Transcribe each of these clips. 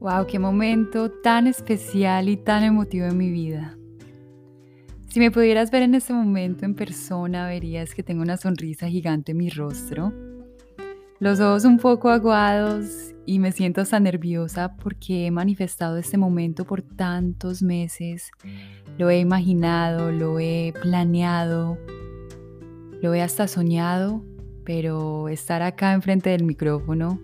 Wow, qué momento tan especial y tan emotivo en mi vida. Si me pudieras ver en este momento en persona, verías que tengo una sonrisa gigante en mi rostro, los ojos un poco aguados y me siento hasta nerviosa porque he manifestado este momento por tantos meses. Lo he imaginado, lo he planeado, lo he hasta soñado, pero estar acá enfrente del micrófono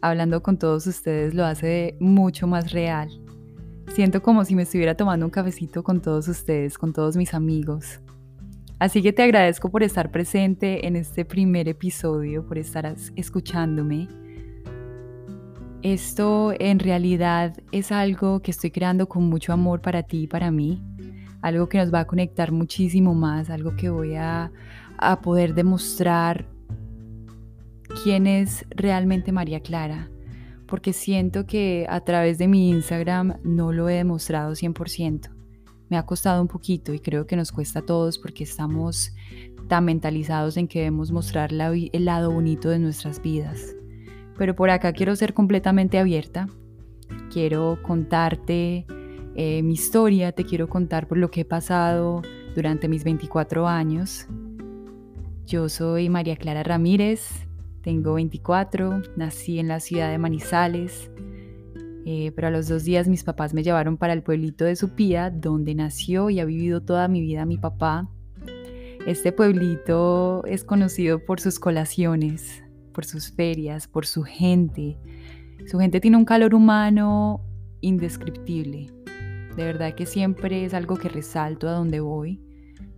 hablando con todos ustedes lo hace mucho más real. Siento como si me estuviera tomando un cafecito con todos ustedes, con todos mis amigos. Así que te agradezco por estar presente en este primer episodio, por estar escuchándome. Esto en realidad es algo que estoy creando con mucho amor para ti y para mí, algo que nos va a conectar muchísimo más, algo que voy a, a poder demostrar quién es realmente María Clara, porque siento que a través de mi Instagram no lo he demostrado 100%. Me ha costado un poquito y creo que nos cuesta a todos porque estamos tan mentalizados en que debemos mostrar el lado bonito de nuestras vidas. Pero por acá quiero ser completamente abierta. Quiero contarte eh, mi historia, te quiero contar por lo que he pasado durante mis 24 años. Yo soy María Clara Ramírez, tengo 24, nací en la ciudad de Manizales, eh, pero a los dos días mis papás me llevaron para el pueblito de Supía, donde nació y ha vivido toda mi vida mi papá. Este pueblito es conocido por sus colaciones, por sus ferias, por su gente. Su gente tiene un calor humano indescriptible. De verdad que siempre es algo que resalto a donde voy.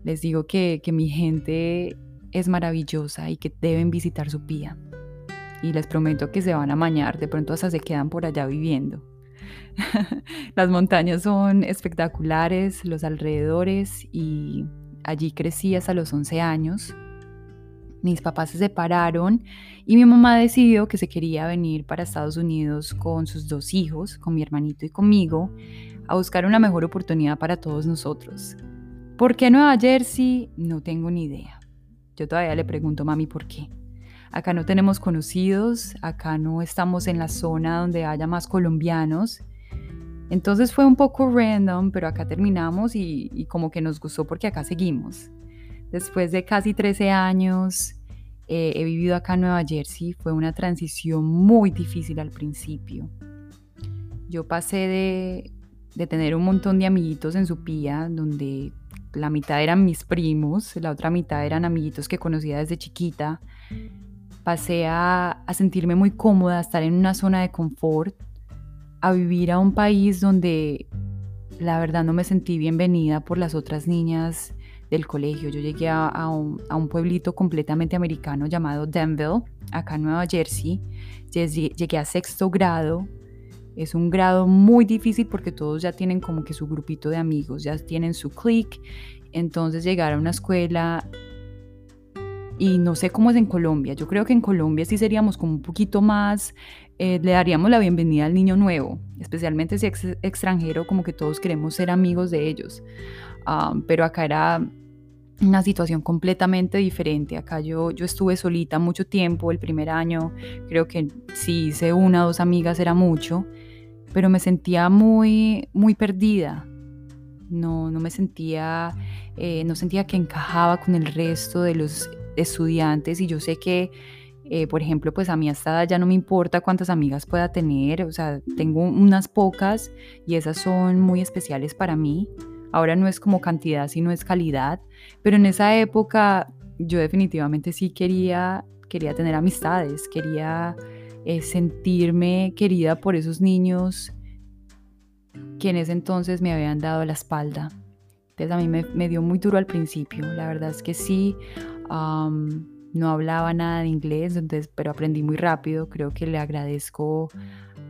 Les digo que, que mi gente es maravillosa y que deben visitar su pía. Y les prometo que se van a mañar, de pronto hasta se quedan por allá viviendo. Las montañas son espectaculares, los alrededores y allí crecí hasta los 11 años. Mis papás se separaron y mi mamá decidió que se quería venir para Estados Unidos con sus dos hijos, con mi hermanito y conmigo, a buscar una mejor oportunidad para todos nosotros. ¿Por qué Nueva Jersey? No tengo ni idea. Yo todavía le pregunto, mami, ¿por qué? Acá no tenemos conocidos, acá no estamos en la zona donde haya más colombianos. Entonces fue un poco random, pero acá terminamos y, como que nos gustó porque acá seguimos. Después de casi 13 años, eh, he vivido acá en Nueva Jersey. Fue una transición muy difícil al principio. Yo pasé de, de tener un montón de amiguitos en su pía, donde la mitad eran mis primos, la otra mitad eran amiguitos que conocía desde chiquita. Pasé a, sentirme muy cómoda, a estar en una zona de confort, a vivir a un país donde la verdad no me sentí bienvenida por las otras niñas del colegio. Yo llegué a, un, a, un, pueblito completamente americano llamado Denville, acá en Nueva Jersey. Llegué a sexto grado. Es un grado muy difícil porque todos ya tienen como que su grupito de amigos, ya tienen su clique. Entonces llegar a una escuela y no sé cómo es en Colombia. Yo creo que en Colombia sí seríamos como un poquito más, eh, le daríamos la bienvenida al niño nuevo, especialmente si es extranjero, como que todos queremos ser amigos de ellos. Ah, pero acá era una situación completamente diferente. Acá yo, yo estuve solita mucho tiempo, el primer año creo que si hice una o dos amigas era mucho, pero me sentía muy, muy perdida. No, no me sentía, eh, no sentía que encajaba con el resto de los estudiantes y yo sé que, eh, por ejemplo, pues a mí hasta edad ya no me importa cuántas amigas pueda tener, o sea, tengo unas pocas y esas son muy especiales para mí. Ahora no es como cantidad, sino es calidad. Pero en esa época yo definitivamente sí quería, quería tener amistades, quería eh, sentirme querida por esos niños que en ese entonces me habían dado la espalda. Entonces a mí me, dio muy duro al principio. La verdad es que sí, no hablaba nada de inglés, entonces, pero aprendí muy rápido. Creo que le agradezco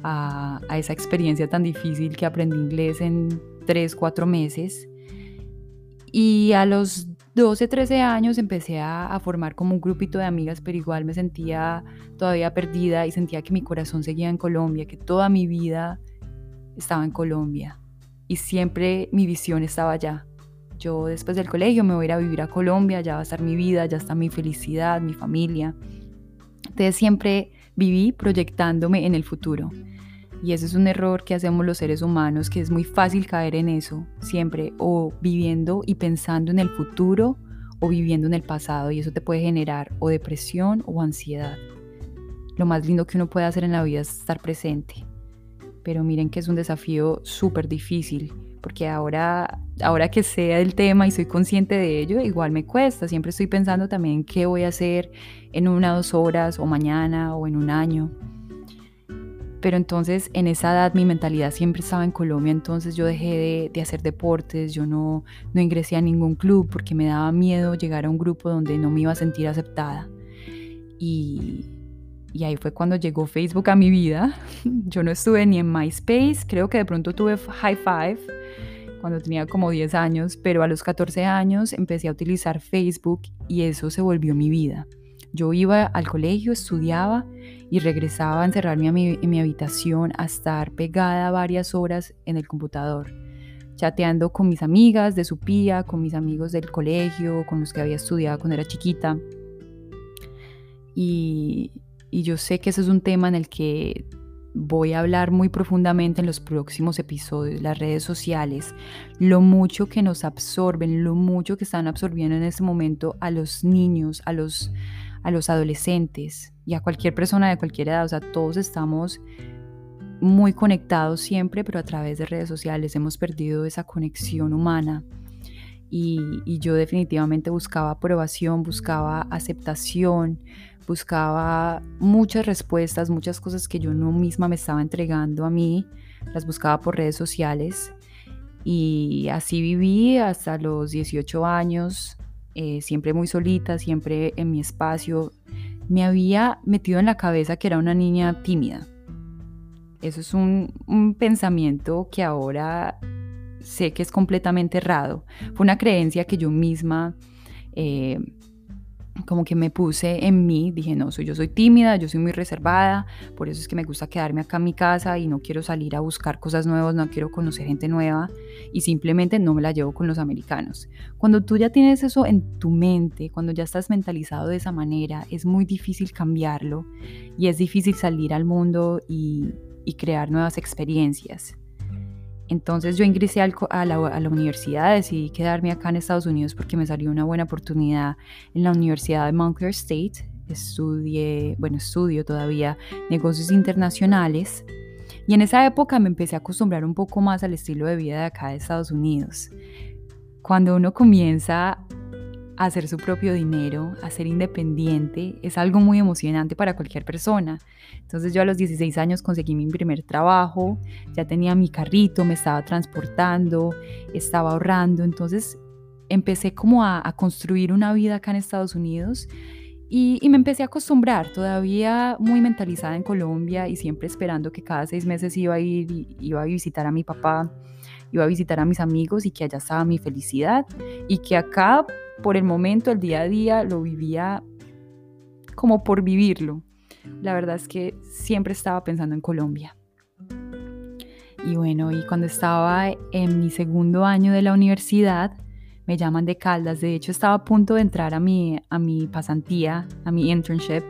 a, a esa experiencia tan difícil que aprendí inglés en tres, cuatro meses. Y a los 12, 13 años empecé a, formar como un grupito de amigas, pero igual me sentía todavía perdida y sentía que mi corazón seguía en Colombia, que toda mi vida estaba en Colombia y siempre mi visión estaba allá. Yo después del colegio me voy a ir a vivir a Colombia, ya va a estar mi vida, ya está mi felicidad, mi familia. Entonces siempre viví proyectándome en el futuro. Y ese es un error que hacemos los seres humanos, que es muy fácil caer en eso, siempre, o viviendo y pensando en el futuro o viviendo en el pasado, y eso te puede generar o depresión o ansiedad. Lo más lindo que uno puede hacer en la vida es estar presente. Pero miren que es un desafío súper difícil, porque ahora, ahora que sé del tema y soy consciente de ello, igual me cuesta. Siempre estoy pensando también qué voy a hacer en una, dos horas, o mañana, o en un año. Pero entonces en esa edad mi mentalidad siempre estaba en Colombia, entonces yo dejé de, hacer deportes, yo no, no ingresé a ningún club porque me daba miedo llegar a un grupo donde no me iba a sentir aceptada. Y, y ahí fue cuando llegó Facebook a mi vida. Yo no estuve ni en MySpace, creo que de pronto tuve High Five cuando tenía como 10 años, pero a los 14 años empecé a utilizar Facebook y eso se volvió mi vida. Yo iba al colegio, estudiaba y regresaba a encerrarme en mi habitación a estar pegada varias horas en el computador, chateando con mis amigas de su pía, con mis amigos del colegio, con los que había estudiado cuando era chiquita. Y, y yo sé que ese es un tema en el que voy a hablar muy profundamente en los próximos episodios, las redes sociales, lo mucho que nos absorben, lo mucho que están absorbiendo en este momento a los niños, a los, a los adolescentes y a cualquier persona de cualquier edad. O sea, todos estamos muy conectados siempre, pero a través de redes sociales hemos perdido esa conexión humana. Y, y yo definitivamente buscaba aprobación, buscaba aceptación, buscaba muchas respuestas, muchas cosas que yo no misma me estaba entregando a mí, las buscaba por redes sociales y así viví hasta los 18 años, eh, siempre muy solita, siempre en mi espacio. Me había metido en la cabeza que era una niña tímida. Eso es un, pensamiento que ahora sé que es completamente errado. Fue una creencia que yo misma eh, como que me puse en mí, dije, no, soy, yo soy tímida, yo soy muy reservada, por eso es que me gusta quedarme acá en mi casa y no quiero salir a buscar cosas nuevas, no quiero conocer gente nueva y simplemente no me la llevo con los americanos. Cuando tú ya tienes eso en tu mente, cuando ya estás mentalizado de esa manera, es muy difícil cambiarlo y es difícil salir al mundo y, y crear nuevas experiencias. Entonces yo ingresé a la, universidad, decidí quedarme acá en Estados Unidos porque me salió una buena oportunidad en la Universidad de Montclair State. Estudié, bueno, estudio todavía negocios internacionales. Y en esa época me empecé a acostumbrar un poco más al estilo de vida de acá de Estados Unidos. Cuando uno comienza hacer su propio dinero, a ser independiente, es algo muy emocionante para cualquier persona. Entonces yo a los 16 años conseguí mi primer trabajo, ya tenía mi carrito, me estaba transportando, estaba ahorrando, entonces empecé como a, construir una vida acá en Estados Unidos y, y, me empecé a acostumbrar, todavía muy mentalizada en Colombia y siempre esperando que cada seis meses iba a ir, iba a visitar a mi papá, iba a visitar a mis amigos y que allá estaba mi felicidad y que acá por el momento, el día a día, lo vivía como por vivirlo. La verdad es que siempre estaba pensando en Colombia. Y bueno, y cuando estaba en mi segundo año de la universidad, me llaman de Caldas. De hecho, estaba a punto de entrar a mi, a mi pasantía, a mi internship,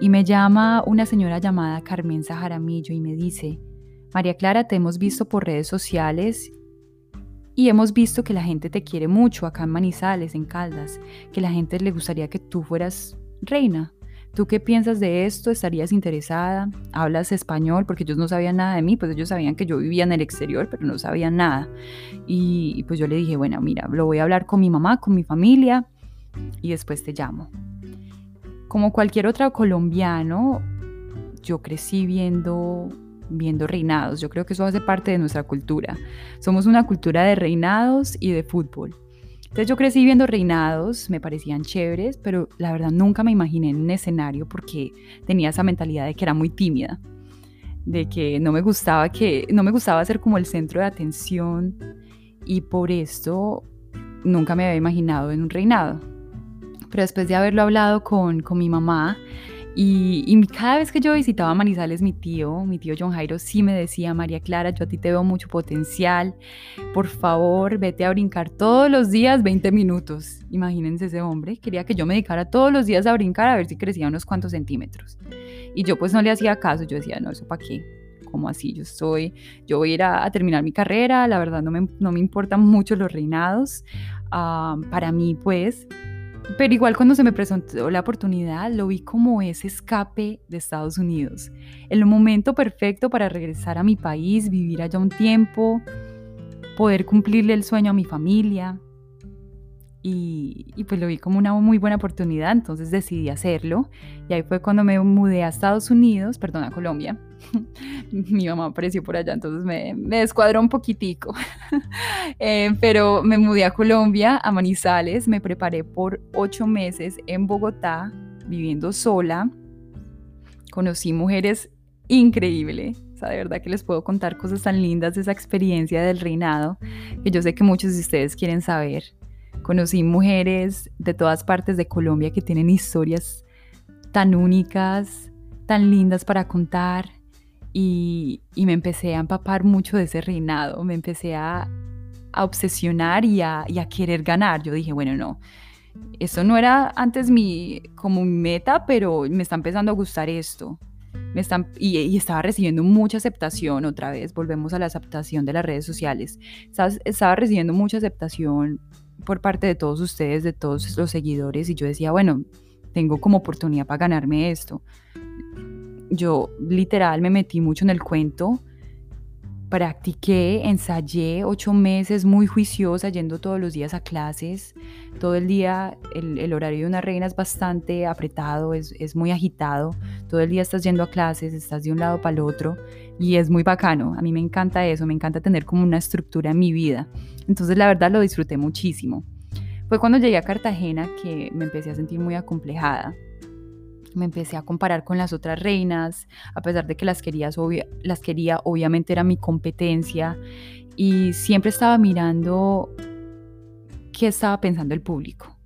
y me llama una señora llamada Carmen Jaramillo y me dice, María Clara, te hemos visto por redes sociales y hemos visto que la gente te quiere mucho acá en Manizales, en Caldas, que la gente le gustaría que tú fueras reina. ¿Tú qué piensas de esto? ¿Estarías interesada? ¿Hablas español? Porque ellos no sabían nada de mí, pues ellos sabían que yo vivía en el exterior, pero no sabían nada. Y, pues yo le dije, bueno, mira, lo voy a hablar con mi mamá, con mi familia, y después te llamo. Como cualquier otro colombiano, yo crecí viendo viendo reinados. Yo creo que eso hace parte de nuestra cultura. Somos una cultura de reinados y de fútbol. Entonces yo crecí viendo reinados, me parecían chéveres, pero la verdad nunca me imaginé en un escenario porque tenía esa mentalidad de que era muy tímida, de que no me gustaba que no me gustaba ser como el centro de atención y por esto nunca me había imaginado en un reinado. Pero después de haberlo hablado con, con mi mamá, y, cada vez que yo visitaba Manizales, mi tío, mi tío John Jairo, sí me decía, María Clara, yo a ti te veo mucho potencial, por favor, vete a brincar todos los días 20 minutos. Imagínense ese hombre, quería que yo me dedicara todos los días a brincar a ver si crecía unos cuantos centímetros. Y yo pues no le hacía caso, yo decía, no, eso para qué, como así, yo estoy, yo voy a ir a, terminar mi carrera, la verdad no me, no me importan mucho los reinados. Ah, para mí, pues, pero igual cuando se me presentó la oportunidad, lo vi como ese escape de Estados Unidos. El momento perfecto para regresar a mi país, vivir allá un tiempo, poder cumplirle el sueño a mi familia. Y, y, pues lo vi como una muy buena oportunidad, entonces decidí hacerlo. Y ahí fue cuando me mudé a Estados Unidos, perdón, a Colombia. Mi mamá apareció por allá, entonces me, me descuadró un poquitico. eh, pero me mudé a Colombia, a Manizales, me preparé por ocho meses en Bogotá, viviendo sola. Conocí mujeres increíbles, de verdad que les puedo contar cosas tan lindas de esa experiencia del reinado, que yo sé que muchos de ustedes quieren saber. Conocí mujeres de todas partes de Colombia que tienen historias tan únicas, tan lindas para contar. Y, me empecé a empapar mucho de ese reinado, me empecé a, obsesionar y a, y a, querer ganar. Yo dije, bueno, no, esto no era antes mi, como meta, pero me está empezando a gustar esto están, y, estaba recibiendo mucha aceptación otra vez, volvemos a la aceptación de las redes sociales, estaba, recibiendo mucha aceptación por parte de todos ustedes, de todos los seguidores, y yo decía, bueno, tengo como oportunidad para ganarme esto. Yo literal me metí mucho en el cuento practiqué, ensayé ocho meses muy juiciosa, yendo todos los días a clases. Todo el día, el, horario de una reina es bastante apretado, es, es, muy agitado. Todo el día estás yendo a clases, estás de un lado para el otro y es muy bacano. A mí me encanta eso, me encanta tener como una estructura en mi vida. Entonces la verdad lo disfruté muchísimo. Fue cuando llegué a Cartagena que me empecé a sentir muy acomplejada me empecé a comparar con las otras reinas, a pesar de que las, las quería, obviamente era mi competencia, y siempre estaba mirando qué estaba pensando el público.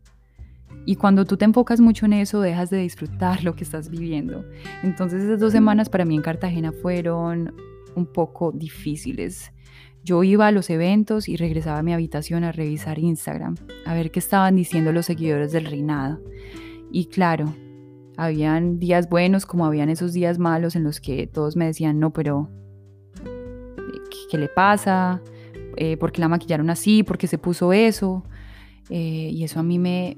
Y cuando tú te enfocas mucho en eso, dejas de disfrutar lo que estás viviendo. Entonces esas dos semanas para mí en Cartagena fueron un poco difíciles. Yo iba a los eventos y regresaba a mi habitación a revisar Instagram, a ver qué estaban diciendo los seguidores del reinado. Y claro, habían días buenos como habían esos días malos en los que todos me decían, no, pero ¿qué, le pasa? Eh, ¿Por qué la maquillaron así? ¿Por qué se puso eso? Eh, y eso a mí me,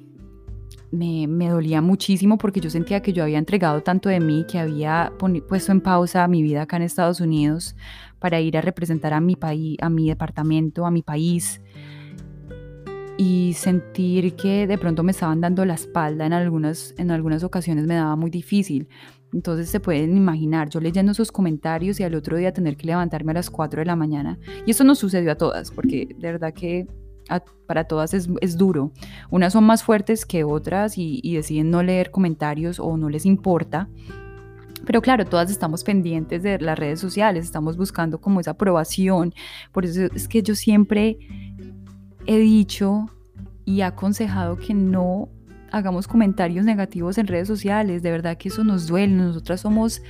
me, me, dolía muchísimo porque yo sentía que yo había entregado tanto de mí, que había puesto en pausa mi vida acá en Estados Unidos para ir a representar a mi país, a mi departamento, a mi país y sentir que de pronto me estaban dando la espalda en algunas, en algunas ocasiones me daba muy difícil. Entonces se pueden imaginar, yo leyendo esos comentarios y al otro día tener que levantarme a las 4 de la mañana. Y eso no sucedió a todas, porque de verdad que para todas es, es, duro. Unas son más fuertes que otras y, y deciden no leer comentarios o no les importa. Pero claro, todas estamos pendientes de las redes sociales, estamos buscando como esa aprobación. Por eso es que yo siempre he dicho y aconsejado que no hagamos comentarios negativos en redes sociales. De verdad que eso nos duele. Nosotras somos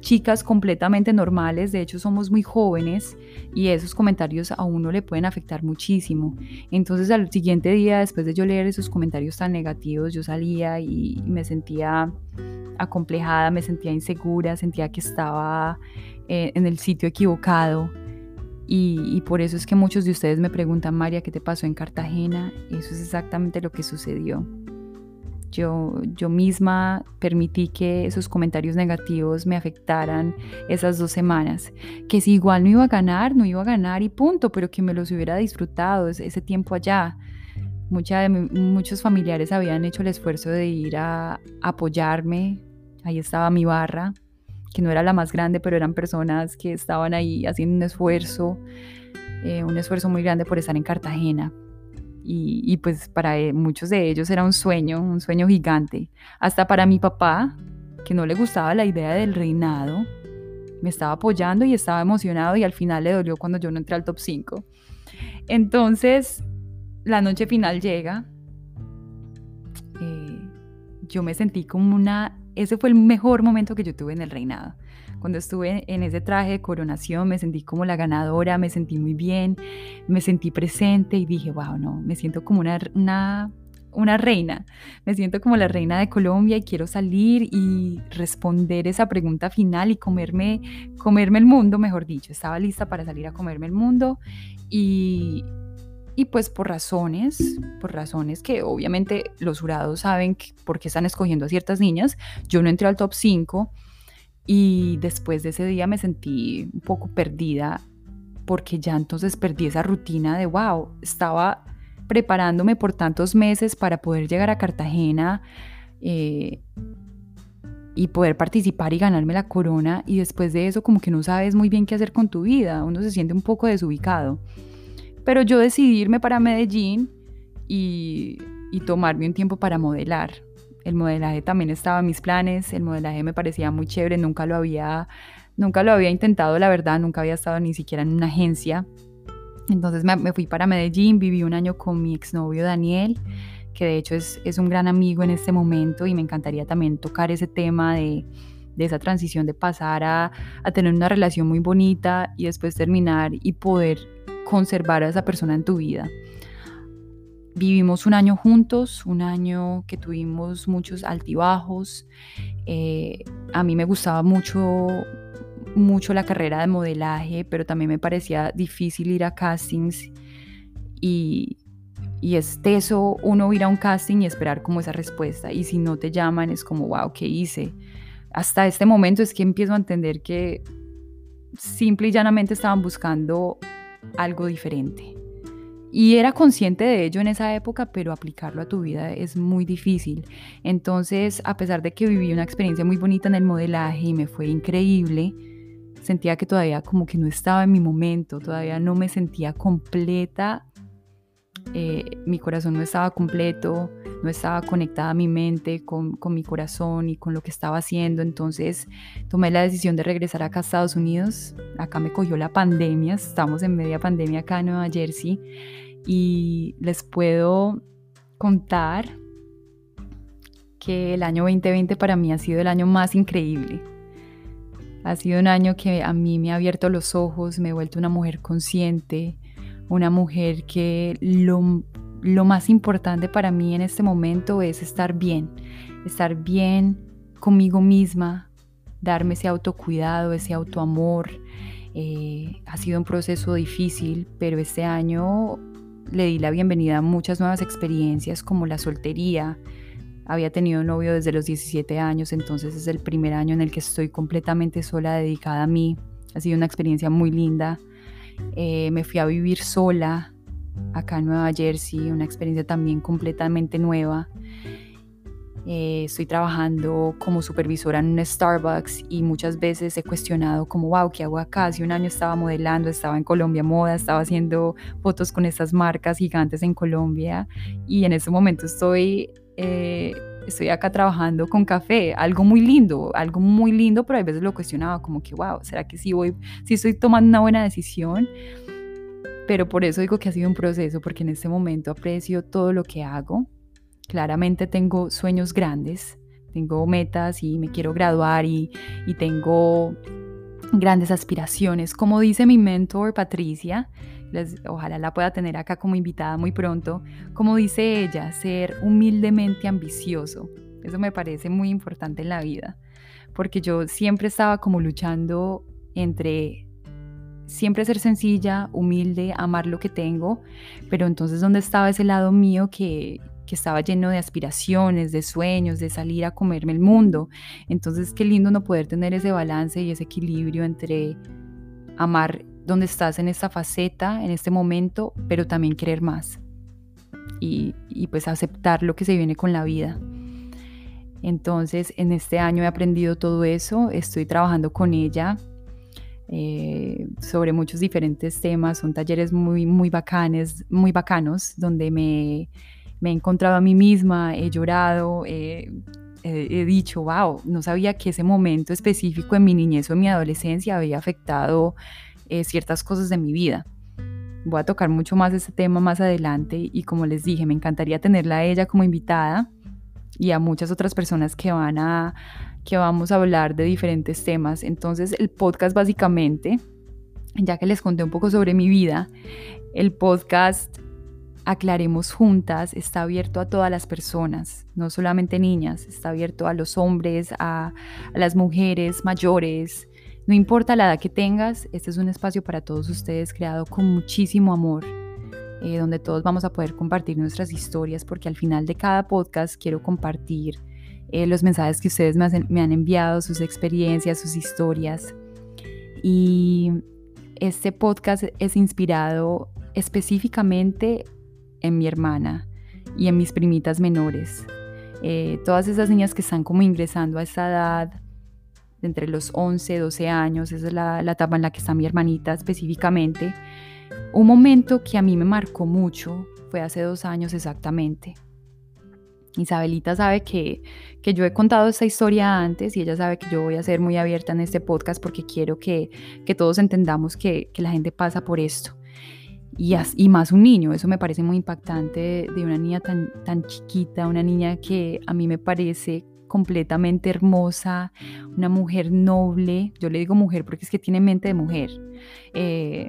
chicas completamente normales, de hecho somos muy jóvenes y esos comentarios a uno le pueden afectar muchísimo. Entonces al siguiente día, después de yo leer esos comentarios tan negativos, yo salía y me sentía acomplejada, me sentía insegura, sentía que estaba eh, en el sitio equivocado. Y, por eso es que muchos de ustedes me preguntan, María, ¿qué te pasó en Cartagena? Eso es exactamente lo que sucedió. Yo, yo misma permití que esos comentarios negativos me afectaran esas dos semanas. Que si igual no iba a ganar, no iba a ganar y punto, pero que me los hubiera disfrutado ese, tiempo allá. Mucha muchos familiares habían hecho el esfuerzo de ir a apoyarme. Ahí estaba mi barra, que no era la más grande, pero eran personas que estaban ahí haciendo un esfuerzo, eh, un esfuerzo muy grande por estar en Cartagena. Y, pues para eh, muchos de ellos era un sueño, un sueño gigante. Hasta para mi papá, que no le gustaba la idea del reinado, me estaba apoyando y estaba emocionado y al final le dolió cuando yo no entré al top 5. Entonces, la noche final llega. Eh, yo me sentí como una ese fue el mejor momento que yo tuve en el reinado. Cuando estuve en ese traje de coronación me sentí como la ganadora, me sentí muy bien, me sentí presente y dije, wow, no, me siento como una, una una reina, me siento como la reina de Colombia y quiero salir y responder esa pregunta final y comerme, comerme el mundo, mejor dicho, estaba lista para salir a comerme el mundo y, y pues por razones, por razones que obviamente los jurados saben por qué están escogiendo a ciertas niñas, yo no entré al top 5 y después de ese día me sentí un poco perdida porque ya entonces perdí esa rutina de, wow, estaba preparándome por tantos meses para poder llegar a Cartagena eh, y poder participar y ganarme la corona y después de eso como que no sabes muy bien qué hacer con tu vida, uno se siente un poco desubicado. Pero yo decidí irme para Medellín y, y tomarme un tiempo para modelar. El modelaje también estaba en mis planes, el modelaje me parecía muy chévere, nunca lo había, nunca lo había intentado, la verdad, nunca había estado ni siquiera en una agencia. Entonces me, fui para Medellín, viví un año con mi exnovio Daniel, que de hecho es, es, un gran amigo en este momento y me encantaría también tocar ese tema de, de esa transición de pasar a, a, tener una relación muy bonita y después terminar y poder conservar a esa persona en tu vida. Vivimos un año juntos, un año que tuvimos muchos altibajos. Eh, a mí me gustaba mucho, mucho la carrera de modelaje, pero también me parecía difícil ir a castings y, y es teso uno ir a un casting y esperar como esa respuesta. Y si no te llaman es como, wow, ¿qué hice? Hasta este momento es que empiezo a entender que simple y llanamente estaban buscando algo diferente. Y era consciente de ello en esa época, pero aplicarlo a tu vida es muy difícil. Entonces, a pesar de que viví una experiencia muy bonita en el modelaje y me fue increíble, sentía que todavía como que no estaba en mi momento, todavía no me sentía completa, eh, mi corazón no estaba completo, no estaba conectada a mi mente con, con, mi corazón y con lo que estaba haciendo. Entonces tomé la decisión de regresar acá a Estados Unidos. Acá me cogió la pandemia, estamos en media pandemia acá en Nueva Jersey y les puedo contar que el año 2020 para mí ha sido el año más increíble. Ha sido un año que a mí me ha abierto los ojos, me he vuelto una mujer consciente, una mujer que lo, lo más importante para mí en este momento es estar bien, estar bien conmigo misma, darme ese autocuidado, ese autoamor. Eh, ha sido un proceso difícil, pero este año le di la bienvenida a muchas nuevas experiencias como la soltería. Había tenido un novio desde los 17 años, entonces es el primer año en el que estoy completamente sola, dedicada a mí. Ha sido una experiencia muy linda. Eh, me fui a vivir sola acá en Nueva Jersey, una experiencia también completamente nueva. Eh, estoy trabajando como supervisora en un Starbucks y muchas veces he cuestionado como, wow, ¿qué hago acá? Hace un año estaba modelando, estaba en Colombia Moda, estaba haciendo fotos con estas marcas gigantes en Colombia y en este momento estoy... Eh, estoy acá trabajando con café, algo muy lindo, algo muy lindo, pero a veces lo cuestionaba como que, wow, ¿será que sí voy, sí estoy tomando una buena decisión? Pero por eso digo que ha sido un proceso, porque en este momento aprecio todo lo que hago, Claramente tengo sueños grandes, tengo metas y me quiero graduar y, tengo grandes aspiraciones. Como dice mi mentor Patricia, ojalá la pueda tener acá como invitada muy pronto, como dice ella, ser humildemente ambicioso. Eso me parece muy importante en la vida, porque yo siempre estaba como luchando entre siempre ser sencilla, humilde, amar lo que tengo, pero entonces ¿dónde estaba ese lado mío que, que estaba lleno de aspiraciones, de sueños, de salir a comerme el mundo. Entonces, qué lindo no poder tener ese balance y ese equilibrio entre amar donde estás en esta faceta, en este momento, pero también querer más. Y, pues aceptar lo que se viene con la vida. Entonces, en este año he aprendido todo eso, estoy trabajando con ella eh, sobre muchos diferentes temas, son talleres muy, muy bacanes, muy bacanos, donde me me he encontrado a mí misma, he llorado, he dicho, wow, no sabía que ese momento específico en mi niñez o en mi adolescencia había afectado eh, ciertas cosas de mi vida. Voy a tocar mucho más ese tema más adelante y como les dije, me encantaría tenerla a ella como invitada y a muchas otras personas que van a que vamos a hablar de diferentes temas. Entonces, el podcast básicamente, ya que les conté un poco sobre mi vida, el podcast Aclaremos Juntas está abierto a todas las personas, no solamente niñas, está abierto a los hombres, a, las mujeres mayores, no importa la edad que tengas, este es un espacio para todos ustedes creado con muchísimo amor, eh, donde todos vamos a poder compartir nuestras historias, porque al final de cada podcast quiero compartir eh, los mensajes que ustedes me, han enviado, sus experiencias, sus historias. Y este podcast es inspirado específicamente en mi hermana y en mis primitas menores. Eh, todas esas niñas que están como ingresando a esa edad, entre los 11, 12 años, esa es la, la etapa en la que está mi hermanita específicamente. Un momento que a mí me marcó mucho fue hace dos años exactamente. Isabelita sabe que, que, yo he contado esta historia antes y ella sabe que yo voy a ser muy abierta en este podcast porque quiero que, que todos entendamos que, que, la gente pasa por esto y, más un niño. Eso me parece muy impactante de una niña tan, tan chiquita, una niña que a mí me parece completamente hermosa, una mujer noble, yo le digo mujer porque es que tiene mente de mujer, eh,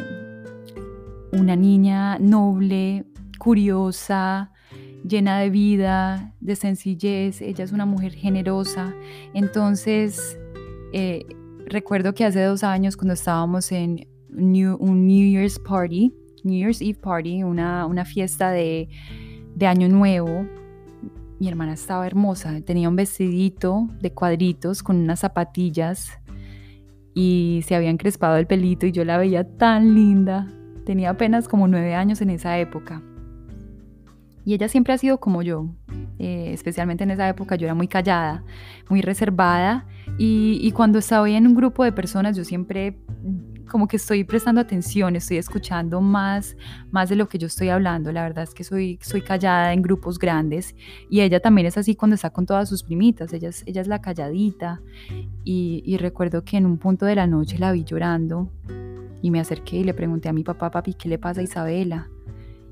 una niña noble, curiosa, llena de vida, de sencillez, ella es una mujer generosa, entonces eh, recuerdo que hace dos años cuando estábamos en un New Year's Party, New Year's Eve Party, una, una fiesta de, de Año Nuevo. Mi hermana estaba hermosa, tenía un vestidito de cuadritos con unas zapatillas y se había encrespado el pelito y yo la veía tan linda. Tenía apenas como nueve años en esa época. Y ella siempre ha sido como yo, eh, especialmente en esa época yo era muy callada, muy reservada y, y cuando estaba en un grupo de personas yo siempre como que estoy prestando atención, estoy escuchando más, más de lo que yo estoy hablando. La verdad es que soy, soy callada en grupos grandes y ella también es así cuando está con todas sus primitas, ella es, ella es la calladita y, y recuerdo que en un punto de la noche la vi llorando y me acerqué y le pregunté a mi papá, papi, ¿qué le pasa a Isabela?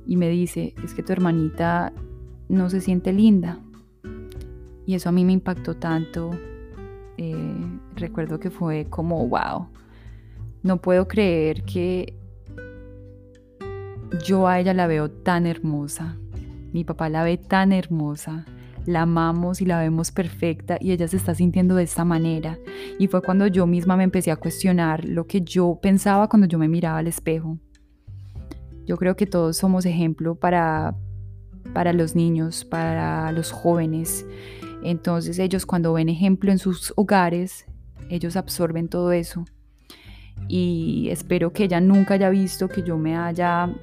Y me dice, es que tu hermanita no se siente linda. Y eso a mí me impactó tanto. Eh, recuerdo que fue como, wow, no puedo creer que yo a ella la veo tan hermosa. Mi papá la ve tan hermosa. La amamos y la vemos perfecta y ella se está sintiendo de esta manera. Y fue cuando yo misma me empecé a cuestionar lo que yo pensaba cuando yo me miraba al espejo. Yo creo que todos somos ejemplo para, para los niños, para los jóvenes. Entonces ellos cuando ven ejemplo en sus hogares, ellos absorben todo eso y espero que ella nunca haya visto que yo me haya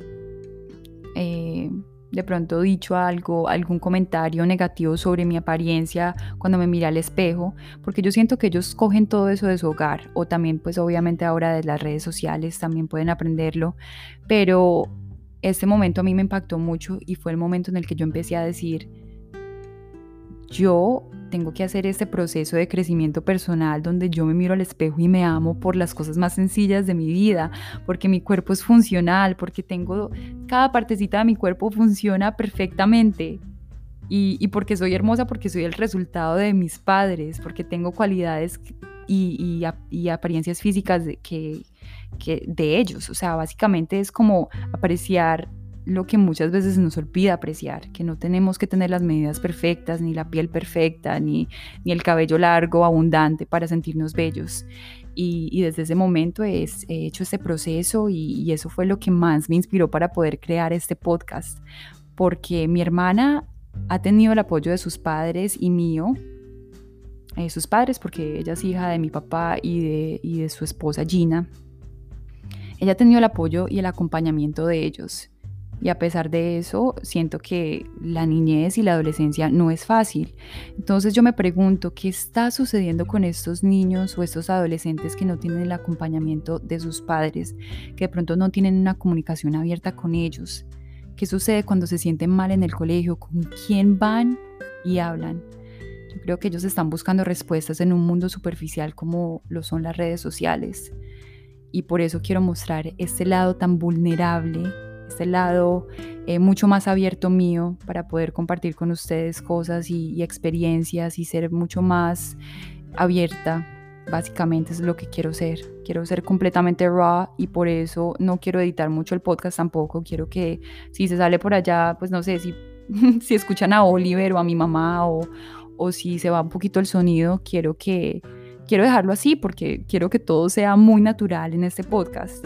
eh, de pronto dicho algo, algún comentario negativo sobre mi apariencia cuando me mira al espejo, porque yo siento que ellos cogen todo eso de su hogar o también pues obviamente ahora de las redes sociales también pueden aprenderlo, pero este momento a mí me impactó mucho y fue el momento en el que yo empecé a decir, yo tengo que hacer este proceso de crecimiento personal donde yo me miro al espejo y me amo por las cosas más sencillas de mi vida, porque mi cuerpo es funcional, porque tengo cada partecita de mi cuerpo funciona perfectamente. Y, porque soy hermosa, porque soy el resultado de mis padres, porque tengo cualidades y, apariencias físicas que, que de ellos. O sea, básicamente es como apreciar lo que muchas veces nos olvida apreciar, que no tenemos que tener las medidas perfectas, ni la piel perfecta, ni, ni el cabello largo, abundante para sentirnos bellos. Y, desde ese momento he hecho este proceso y, eso fue lo que más me inspiró para poder crear este podcast, porque mi hermana ha tenido el apoyo de sus padres y mío, eh, sus padres porque ella es hija de mi papá y de, y de su esposa Gina. Ella ha tenido el apoyo y el acompañamiento de ellos y a pesar de eso, siento que la niñez y la adolescencia no es fácil. Entonces yo me pregunto, ¿qué está sucediendo con estos niños o estos adolescentes que no tienen el acompañamiento de sus padres, que de pronto no tienen una comunicación abierta con ellos? ¿Qué sucede cuando se sienten mal en el colegio? ¿Con quién van y hablan? Yo creo que ellos están buscando respuestas en un mundo superficial como lo son las redes sociales. Y por eso quiero mostrar este lado tan vulnerable este lado eh, mucho más abierto mío para poder compartir con ustedes cosas y, experiencias y ser mucho más abierta Básicamente es lo que quiero ser. Quiero ser completamente raw y por eso no quiero editar mucho el podcast tampoco. Quiero que si se sale por allá, pues no sé, si, si escuchan a Oliver o a mi mamá o, o si se va un poquito el sonido, quiero que quiero dejarlo así porque quiero que todo sea muy natural en este podcast.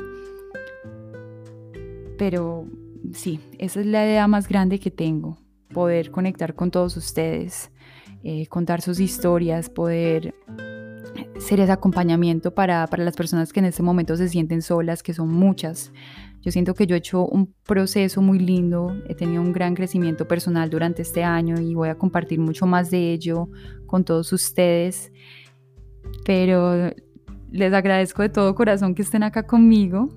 Pero sí, esa es la idea más grande que tengo, poder conectar con todos ustedes, eh, contar sus historias, poder ser ese acompañamiento para, para, las personas que en este momento se sienten solas, que son muchas. Yo siento que yo he hecho un proceso muy lindo, he tenido un gran crecimiento personal durante este año y voy a compartir mucho más de ello con todos ustedes. Pero les agradezco de todo corazón que estén acá conmigo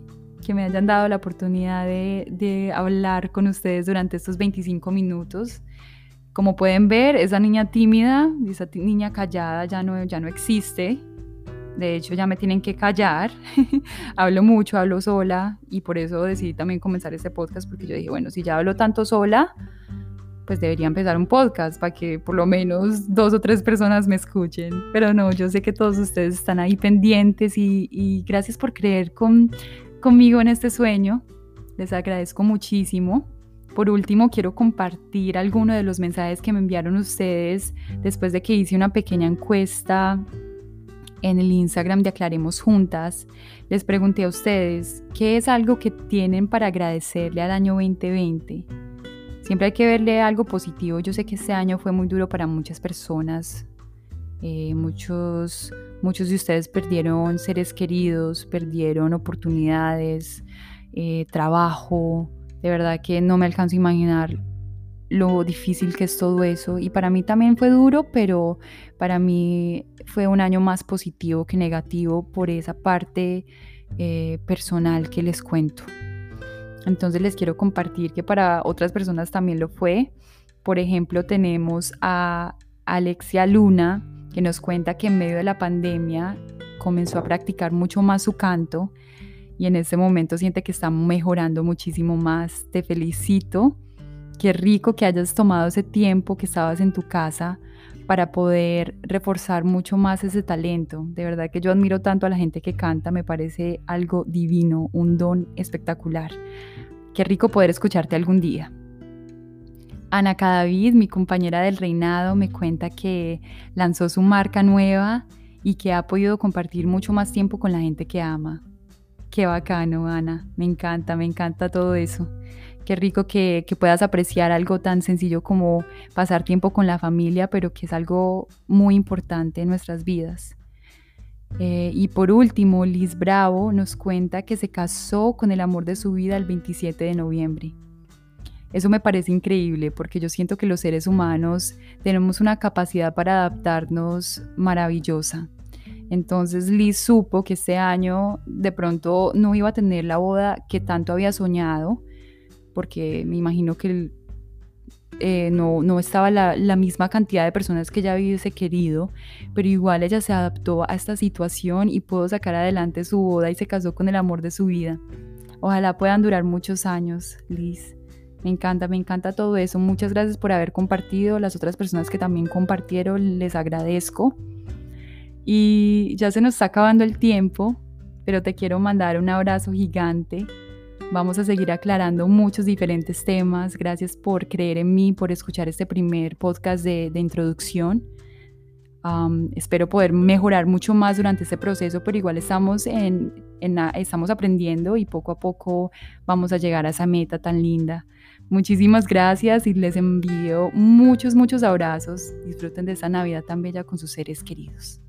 que me hayan dado la oportunidad de, hablar con ustedes durante estos 25 minutos. Como pueden ver, esa niña tímida, esa niña callada ya no, ya no existe. De hecho, ya me tienen que callar. hablo mucho, hablo sola y por eso decidí también comenzar este podcast porque yo dije, bueno, si ya hablo tanto sola, pues debería empezar un podcast para que por lo menos dos o tres personas me escuchen. Pero no, yo sé que todos ustedes están ahí pendientes y, y gracias por creer con, conmigo en este sueño. Les agradezco muchísimo. Por último, quiero compartir algunos de los mensajes que me enviaron ustedes después de que hice una pequeña encuesta en el Instagram de Aclaremos Juntas. Les pregunté a ustedes, ¿qué es algo que tienen para agradecerle al año 2020? Siempre hay que verle algo positivo. Yo sé que este año fue muy duro para muchas personas. Eh, muchos Muchos de ustedes perdieron seres queridos, perdieron oportunidades, eh, trabajo. De verdad que no me alcanzo a imaginar lo difícil que es todo eso. Y para mí también fue duro, pero para mí fue un año más positivo que negativo por esa parte eh, personal que les cuento. Entonces les quiero compartir que para otras personas también lo fue. Por ejemplo, tenemos a Alexia Luna, que nos cuenta que en medio de la pandemia comenzó a practicar mucho más su canto y en este momento siente que está mejorando muchísimo más. Te felicito. Qué rico que hayas tomado ese tiempo que estabas en tu casa para poder reforzar mucho más ese talento. De verdad que yo admiro tanto a la gente que canta, me parece algo divino, un don espectacular. Qué rico poder escucharte algún día. Ana Cadavid, mi compañera del reinado, me cuenta que lanzó su marca nueva y que ha podido compartir mucho más tiempo con la gente que ama. Qué bacano, Ana. Me encanta, me encanta todo eso. Qué rico que, puedas apreciar algo tan sencillo como pasar tiempo con la familia, pero que es algo muy importante en nuestras vidas. Eh, y por último, Liz Bravo nos cuenta que se casó con el amor de su vida el 27 de noviembre. Eso me parece increíble porque yo siento que los seres humanos tenemos una capacidad para adaptarnos maravillosa. Entonces Liz supo que este año de pronto no iba a tener la boda que tanto había soñado, porque me imagino que eh, no, no, estaba la, la, misma cantidad de personas que ella hubiese querido, pero igual ella se adaptó a esta situación y pudo sacar adelante su boda y se casó con el amor de su vida. Ojalá puedan durar muchos años, Liz. Me encanta, me encanta todo eso. Muchas gracias por haber compartido. Las otras personas que también compartieron, les agradezco. Y ya se nos está acabando el tiempo, pero te quiero mandar un abrazo gigante. Vamos a seguir aclarando muchos diferentes temas. Gracias por creer en mí, por escuchar este primer podcast de, introducción. espero poder mejorar mucho más durante este proceso, pero igual estamos, en, estamos aprendiendo y poco a poco vamos a llegar a esa meta tan linda. Muchísimas gracias y les envío muchos, muchos abrazos. Disfruten de esta Navidad tan bella con sus seres queridos.